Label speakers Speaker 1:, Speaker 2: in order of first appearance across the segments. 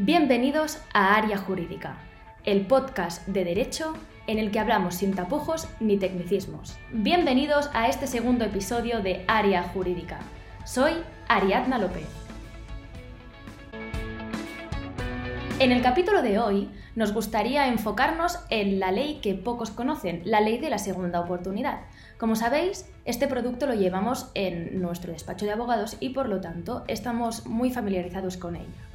Speaker 1: Bienvenidos a Área Jurídica, el podcast de derecho en el que hablamos sin tapujos ni tecnicismos. Bienvenidos a este segundo episodio de Área Jurídica. Soy Ariadna López. En el capítulo de hoy nos gustaría enfocarnos en la ley que pocos conocen, la ley de la segunda oportunidad. Como sabéis, este producto lo llevamos en nuestro despacho de abogados y por lo tanto estamos muy familiarizados con ella.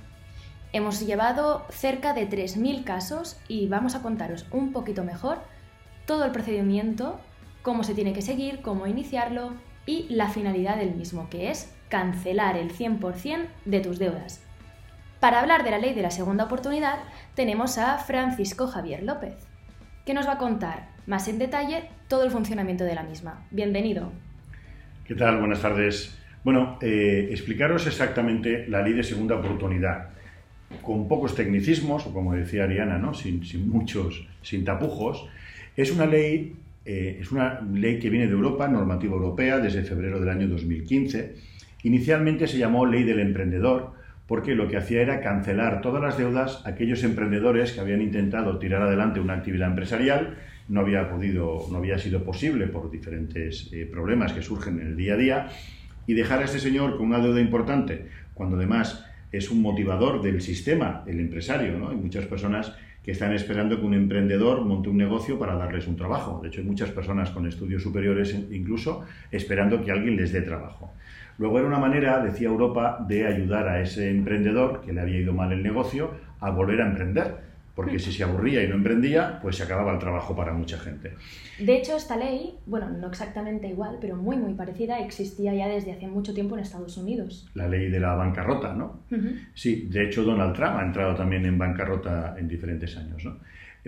Speaker 1: Hemos llevado cerca de 3.000 casos y vamos a contaros un poquito mejor todo el procedimiento, cómo se tiene que seguir, cómo iniciarlo y la finalidad del mismo, que es cancelar el 100% de tus deudas. Para hablar de la ley de la segunda oportunidad, tenemos a Francisco Javier López, que nos va a contar más en detalle todo el funcionamiento de la misma. Bienvenido.
Speaker 2: ¿Qué tal? Buenas tardes. Bueno, eh, explicaros exactamente la ley de segunda oportunidad con pocos tecnicismos, o como decía Ariana, ¿no? sin, muchos, sin tapujos, es una ley eh, es una ley que viene de Europa, normativa europea, desde febrero del año 2015. Inicialmente se llamó Ley del Emprendedor, porque lo que hacía era cancelar todas las deudas a aquellos emprendedores que habían intentado tirar adelante una actividad empresarial, no había podido, no había sido posible por diferentes eh, problemas que surgen en el día a día, y dejar a este señor con una deuda importante, cuando además es un motivador del sistema, el empresario. ¿no? Hay muchas personas que están esperando que un emprendedor monte un negocio para darles un trabajo. De hecho, hay muchas personas con estudios superiores incluso esperando que alguien les dé trabajo. Luego era una manera, decía Europa, de ayudar a ese emprendedor que le había ido mal el negocio a volver a emprender porque si se aburría y no emprendía, pues se acababa el trabajo para mucha gente.
Speaker 1: De hecho, esta ley, bueno, no exactamente igual, pero muy, muy parecida, existía ya desde hace mucho tiempo en Estados Unidos.
Speaker 2: La ley de la bancarrota, ¿no? Sí, de hecho Donald Trump ha entrado también en bancarrota en diferentes años, ¿no?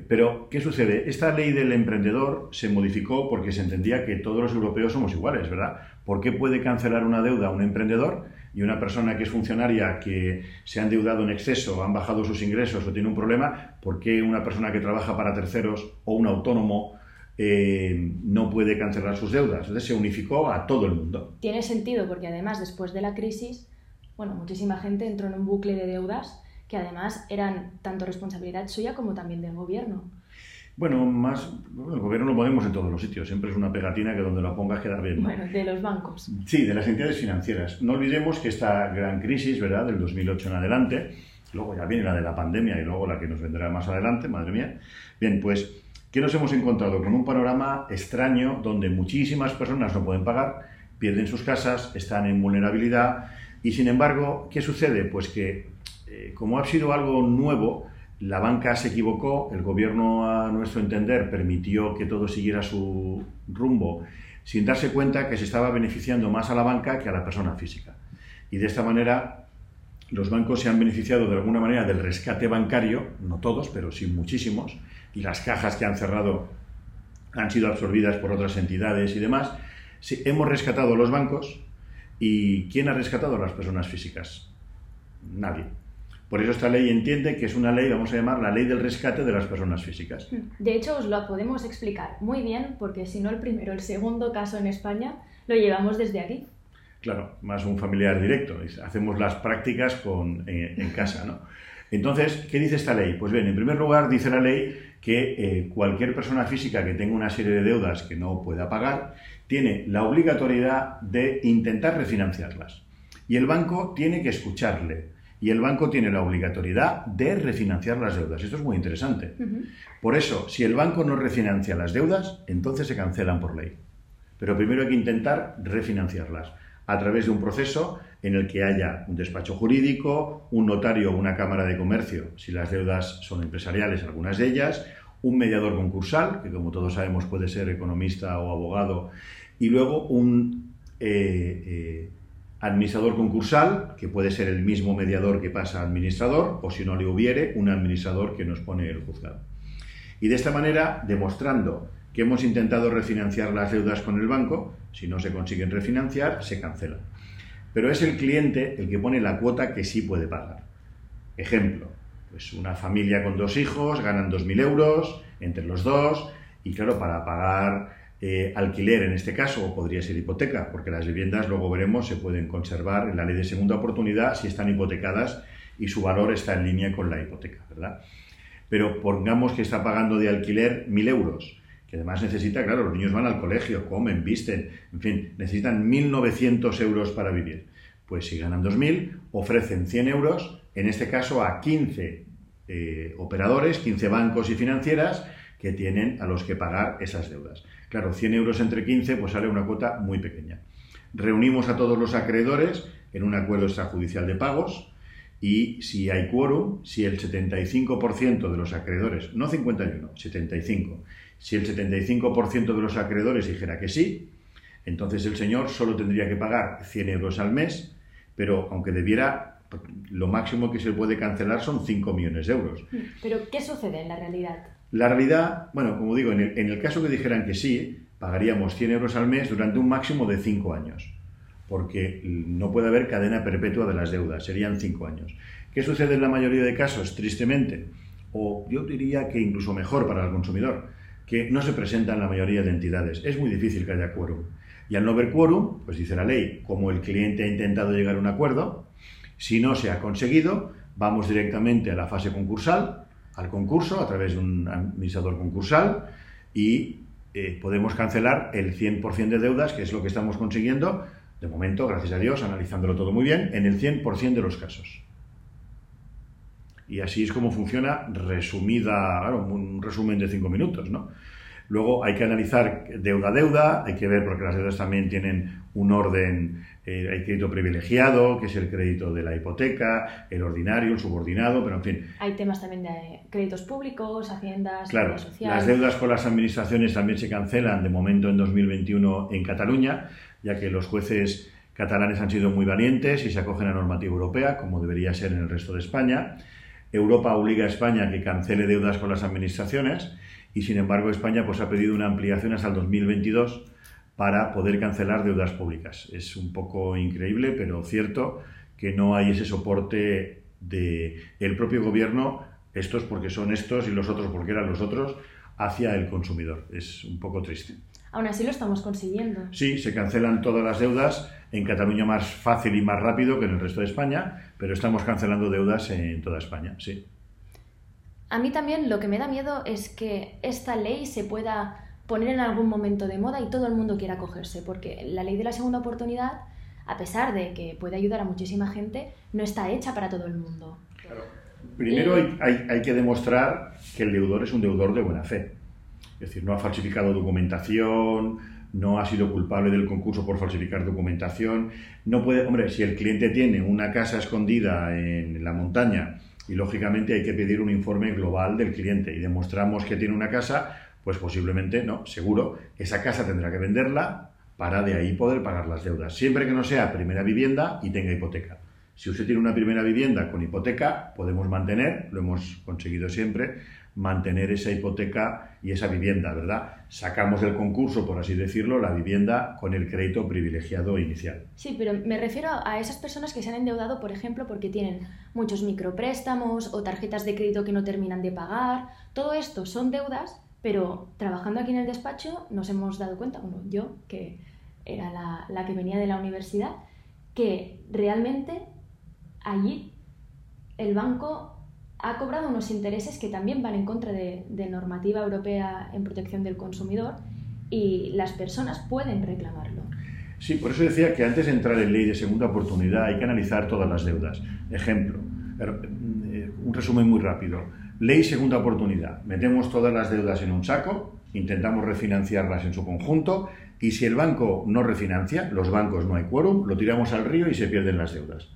Speaker 2: Pero, ¿qué sucede? Esta ley del emprendedor se modificó porque se entendía que todos los europeos somos iguales, ¿verdad? ¿Por qué puede cancelar una deuda un emprendedor y una persona que es funcionaria que se ha endeudado en exceso, han bajado sus ingresos o tiene un problema, ¿por qué una persona que trabaja para terceros o un autónomo eh, no puede cancelar sus deudas? Entonces se unificó a todo el mundo.
Speaker 1: Tiene sentido porque además después de la crisis, bueno, muchísima gente entró en un bucle de deudas que además eran tanto responsabilidad suya como también del gobierno.
Speaker 2: Bueno, más, el gobierno lo ponemos en todos los sitios, siempre es una pegatina que donde la pongas queda bien.
Speaker 1: Bueno, de los bancos.
Speaker 2: Sí, de las entidades financieras. No olvidemos que esta gran crisis, ¿verdad?, del 2008 en adelante, luego ya viene la de la pandemia y luego la que nos vendrá más adelante, madre mía. Bien, pues, ¿qué nos hemos encontrado? Con un panorama extraño donde muchísimas personas no pueden pagar, pierden sus casas, están en vulnerabilidad y, sin embargo, ¿qué sucede? Pues que, eh, como ha sido algo nuevo, la banca se equivocó, el gobierno, a nuestro entender, permitió que todo siguiera su rumbo sin darse cuenta que se estaba beneficiando más a la banca que a la persona física. Y de esta manera los bancos se han beneficiado de alguna manera del rescate bancario, no todos, pero sí muchísimos, y las cajas que han cerrado han sido absorbidas por otras entidades y demás. hemos rescatado los bancos y ¿quién ha rescatado a las personas físicas? Nadie. Por eso esta ley entiende que es una ley, vamos a llamar la ley del rescate de las personas físicas.
Speaker 1: De hecho, os lo podemos explicar muy bien, porque si no el primero, el segundo caso en España lo llevamos desde aquí.
Speaker 2: Claro, más un familiar directo. Hacemos las prácticas con, en, casa, ¿no? Entonces, ¿qué dice esta ley? Pues bien, en primer lugar dice la ley que eh, cualquier persona física que tenga una serie de deudas que no pueda pagar tiene la obligatoriedad de intentar refinanciarlas. Y el banco tiene que escucharle y el banco tiene la obligatoriedad de refinanciar las deudas. Esto es muy interesante. Por eso, si el banco no refinancia las deudas, entonces se cancelan por ley. Pero primero hay que intentar refinanciarlas a través de un proceso en el que haya un despacho jurídico, un notario o una cámara de comercio, si las deudas son empresariales, algunas de ellas, un mediador concursal, que como todos sabemos puede ser economista o abogado, y luego un eh, eh, administrador concursal, que puede ser el mismo mediador que pasa a administrador, o si no le hubiere, un administrador que nos pone el juzgado. Y de esta manera, demostrando que hemos intentado refinanciar las deudas con el banco, si no se consiguen refinanciar, se cancelan. Pero es el cliente el que pone la cuota que sí puede pagar. Ejemplo, pues una familia con dos hijos ganan 2.000 euros entre los dos, y claro, para pagar eh, alquiler en este caso, o podría ser hipoteca, porque las viviendas, luego veremos, se pueden conservar en la ley de segunda oportunidad si están hipotecadas y su valor está en línea con la hipoteca, ¿verdad? Pero pongamos que está pagando de alquiler 1.000 euros, que además necesita, claro, los niños van al colegio, comen, visten, en fin, necesitan 1.900 euros para vivir. Pues si ganan 2.000, ofrecen 100 euros, en este caso a 15 eh, operadores, 15 bancos y financieras que tienen a los que pagar esas deudas. Claro, 100 euros entre 15 pues sale una cuota muy pequeña. Reunimos a todos los acreedores en un acuerdo extrajudicial de pagos y si hay quórum, si el 75% de los acreedores, no 51, 75, si el 75% de los acreedores dijera que sí, entonces el señor solo tendría que pagar 100 euros al mes, pero aunque debiera, lo máximo que se puede cancelar son 5 millones de euros.
Speaker 1: Pero, ¿qué sucede en la realidad?
Speaker 2: La realidad, bueno, como digo, en el, caso que dijeran que sí, pagaríamos 100 euros al mes durante un máximo de 5 años, porque no puede haber cadena perpetua de las deudas, serían 5 años. ¿Qué sucede en la mayoría de casos? Tristemente, o yo diría que incluso mejor para el consumidor, que no se presentan la mayoría de entidades. Es muy difícil que haya quórum. Y al no haber quórum, pues dice la ley, como el cliente ha intentado llegar a un acuerdo, si no se ha conseguido, vamos directamente a la fase concursal, al concurso a través de un administrador concursal y eh, podemos cancelar el 100% de deudas, que es lo que estamos consiguiendo, de momento, gracias a Dios, analizándolo todo muy bien, en el 100% de los casos. Y así es como funciona resumida, un resumen de cinco minutos, ¿no? Luego hay que analizar deuda a deuda, hay que ver porque las deudas también tienen un orden, eh, hay crédito privilegiado, que es el crédito de la hipoteca, el ordinario, el subordinado, pero en fin.
Speaker 1: Hay temas también de créditos públicos, haciendas,
Speaker 2: claro, Las deudas con las administraciones también se cancelan de momento en 2021 en Cataluña, ya que los jueces catalanes han sido muy valientes y se acogen a normativa europea, como debería ser en el resto de España. Europa obliga a España a que cancele deudas con las administraciones y sin embargo España pues, ha pedido una ampliación hasta el 2022 para poder cancelar deudas públicas. Es un poco increíble, pero cierto que no hay ese soporte del el propio gobierno, estos porque son estos y los otros porque eran los otros, hacia el consumidor. Es un poco triste.
Speaker 1: Aún así lo estamos consiguiendo.
Speaker 2: Sí, se cancelan todas las deudas, en Cataluña más fácil y más rápido que en el resto de España, pero estamos cancelando deudas en toda España, sí.
Speaker 1: A mí también lo que me da miedo es que esta ley se pueda poner en algún momento de moda y todo el mundo quiera cogerse, porque la ley de la segunda oportunidad, a pesar de que puede ayudar a muchísima gente, no está hecha para todo el mundo.
Speaker 2: Primero hay, que demostrar que el deudor es un deudor de buena fe. Es decir, no ha falsificado documentación, no ha sido culpable del concurso por falsificar documentación. No puede, hombre, si el cliente tiene una casa escondida en la montaña y lógicamente hay que pedir un informe global del cliente y demostramos que tiene una casa, pues posiblemente no, seguro, esa casa tendrá que venderla para de ahí poder pagar las deudas, siempre que no sea primera vivienda y tenga hipoteca. Si usted tiene una primera vivienda con hipoteca, podemos mantener, lo hemos conseguido siempre, mantener esa hipoteca y esa vivienda, ¿verdad? Sacamos del concurso, por así decirlo, la vivienda con el crédito privilegiado inicial.
Speaker 1: Sí, pero me refiero a esas personas que se han endeudado, por ejemplo, porque tienen muchos micropréstamos o tarjetas de crédito que no terminan de pagar. Todo esto son deudas, pero trabajando aquí en el despacho nos hemos dado cuenta, bueno, yo, que era la, la que venía de la universidad, que realmente allí el banco ha cobrado unos intereses que también van en contra de, normativa europea en protección del consumidor y las personas pueden reclamarlo.
Speaker 2: Sí, por eso decía que antes de entrar en ley de segunda oportunidad hay que analizar todas las deudas. Ejemplo, eh, un resumen muy rápido. Ley segunda oportunidad. Metemos todas las deudas en un saco, intentamos refinanciarlas en su conjunto y si el banco no refinancia, los bancos no hay quórum, lo tiramos al río y se pierden las deudas.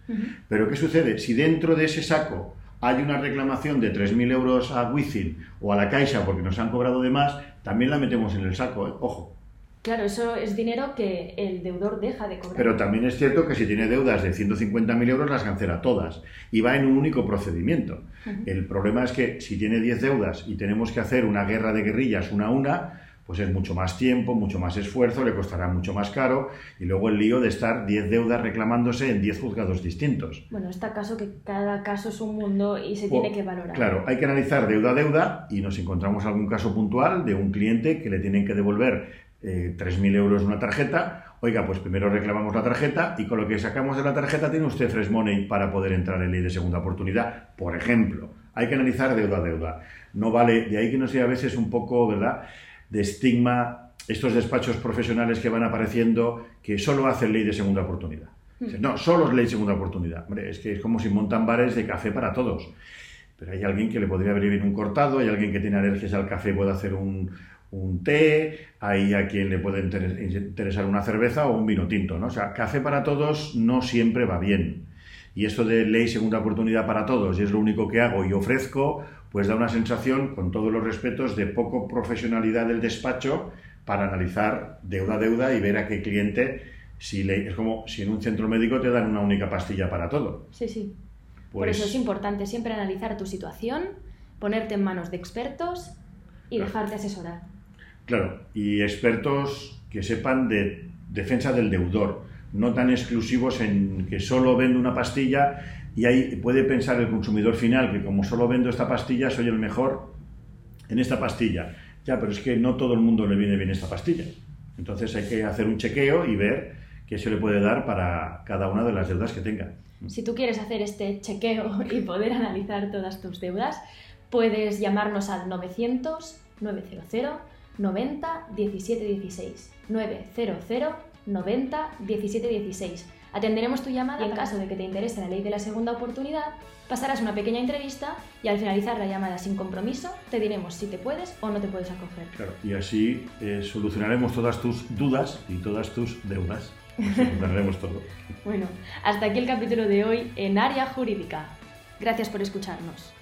Speaker 2: Pero ¿qué sucede? Si dentro de ese saco hay una reclamación de 3.000 euros a Wizzing o a la Caixa porque nos han cobrado de más, también la metemos en el saco, ¿eh? ojo.
Speaker 1: Claro, eso es dinero que el deudor deja de cobrar.
Speaker 2: Pero también es cierto que si tiene deudas de 150.000 euros las cancela todas y va en un único procedimiento. El problema es que si tiene 10 deudas y tenemos que hacer una guerra de guerrillas una a una, pues es mucho más tiempo, mucho más esfuerzo, le costará mucho más caro y luego el lío de estar 10 deudas reclamándose en 10 juzgados distintos.
Speaker 1: Bueno, está caso que cada caso es un mundo y se tiene que valorar.
Speaker 2: Claro, hay que analizar deuda a deuda y nos encontramos algún caso puntual de un cliente que le tienen que devolver eh, 3.000 euros una tarjeta Oiga, pues primero reclamamos la tarjeta y con lo que sacamos de la tarjeta tiene usted Fresh Money para poder entrar en ley de segunda oportunidad, por ejemplo. Hay que analizar deuda a deuda. No vale, de ahí que no sea a veces un poco, ¿verdad?, de estigma estos despachos profesionales que van apareciendo que solo hacen ley de segunda oportunidad. Hmm. No, solo es ley de segunda oportunidad. Hombre, es que es como si montan bares de café para todos. Pero hay alguien que le podría venir un cortado, hay alguien que tiene alergias al café, puede hacer un, un té, hay a quien le puede interesar una cerveza o un vino tinto, ¿no? O sea, café para todos no siempre va bien. Y esto de ley segunda oportunidad para todos, y es lo único que hago y ofrezco, pues da una sensación, con todos los respetos, de poco profesionalidad del despacho para analizar deuda a deuda y ver a qué cliente, si le, es como si en un centro médico te dan una única pastilla para todo.
Speaker 1: Sí, sí. Por eso pues es importante siempre analizar tu situación, ponerte en manos de expertos y dejarte asesorar.
Speaker 2: Claro, y expertos que sepan de defensa del deudor, no tan exclusivos en que solo vendo una pastilla y ahí puede pensar el consumidor final que como solo vendo esta pastilla soy el mejor en esta pastilla. Ya, pero es que no todo el mundo le viene bien esta pastilla. Entonces hay que hacer un chequeo y ver qué se le puede dar para cada una de las deudas que tenga.
Speaker 1: Si tú quieres hacer este chequeo y poder analizar todas tus deudas, puedes llamarnos al 900 900 90 17 16. 900 90 17 16. Atenderemos tu llamada y en caso de que te interese la ley de la segunda oportunidad, pasarás una pequeña entrevista y al finalizar la llamada sin compromiso te diremos si te puedes o no te puedes acoger.
Speaker 2: Claro, y así eh, solucionaremos todas tus dudas y todas tus deudas. Solucionaremos todo.
Speaker 1: bueno, hasta aquí el capítulo de hoy en Área Jurídica. Gracias por escucharnos.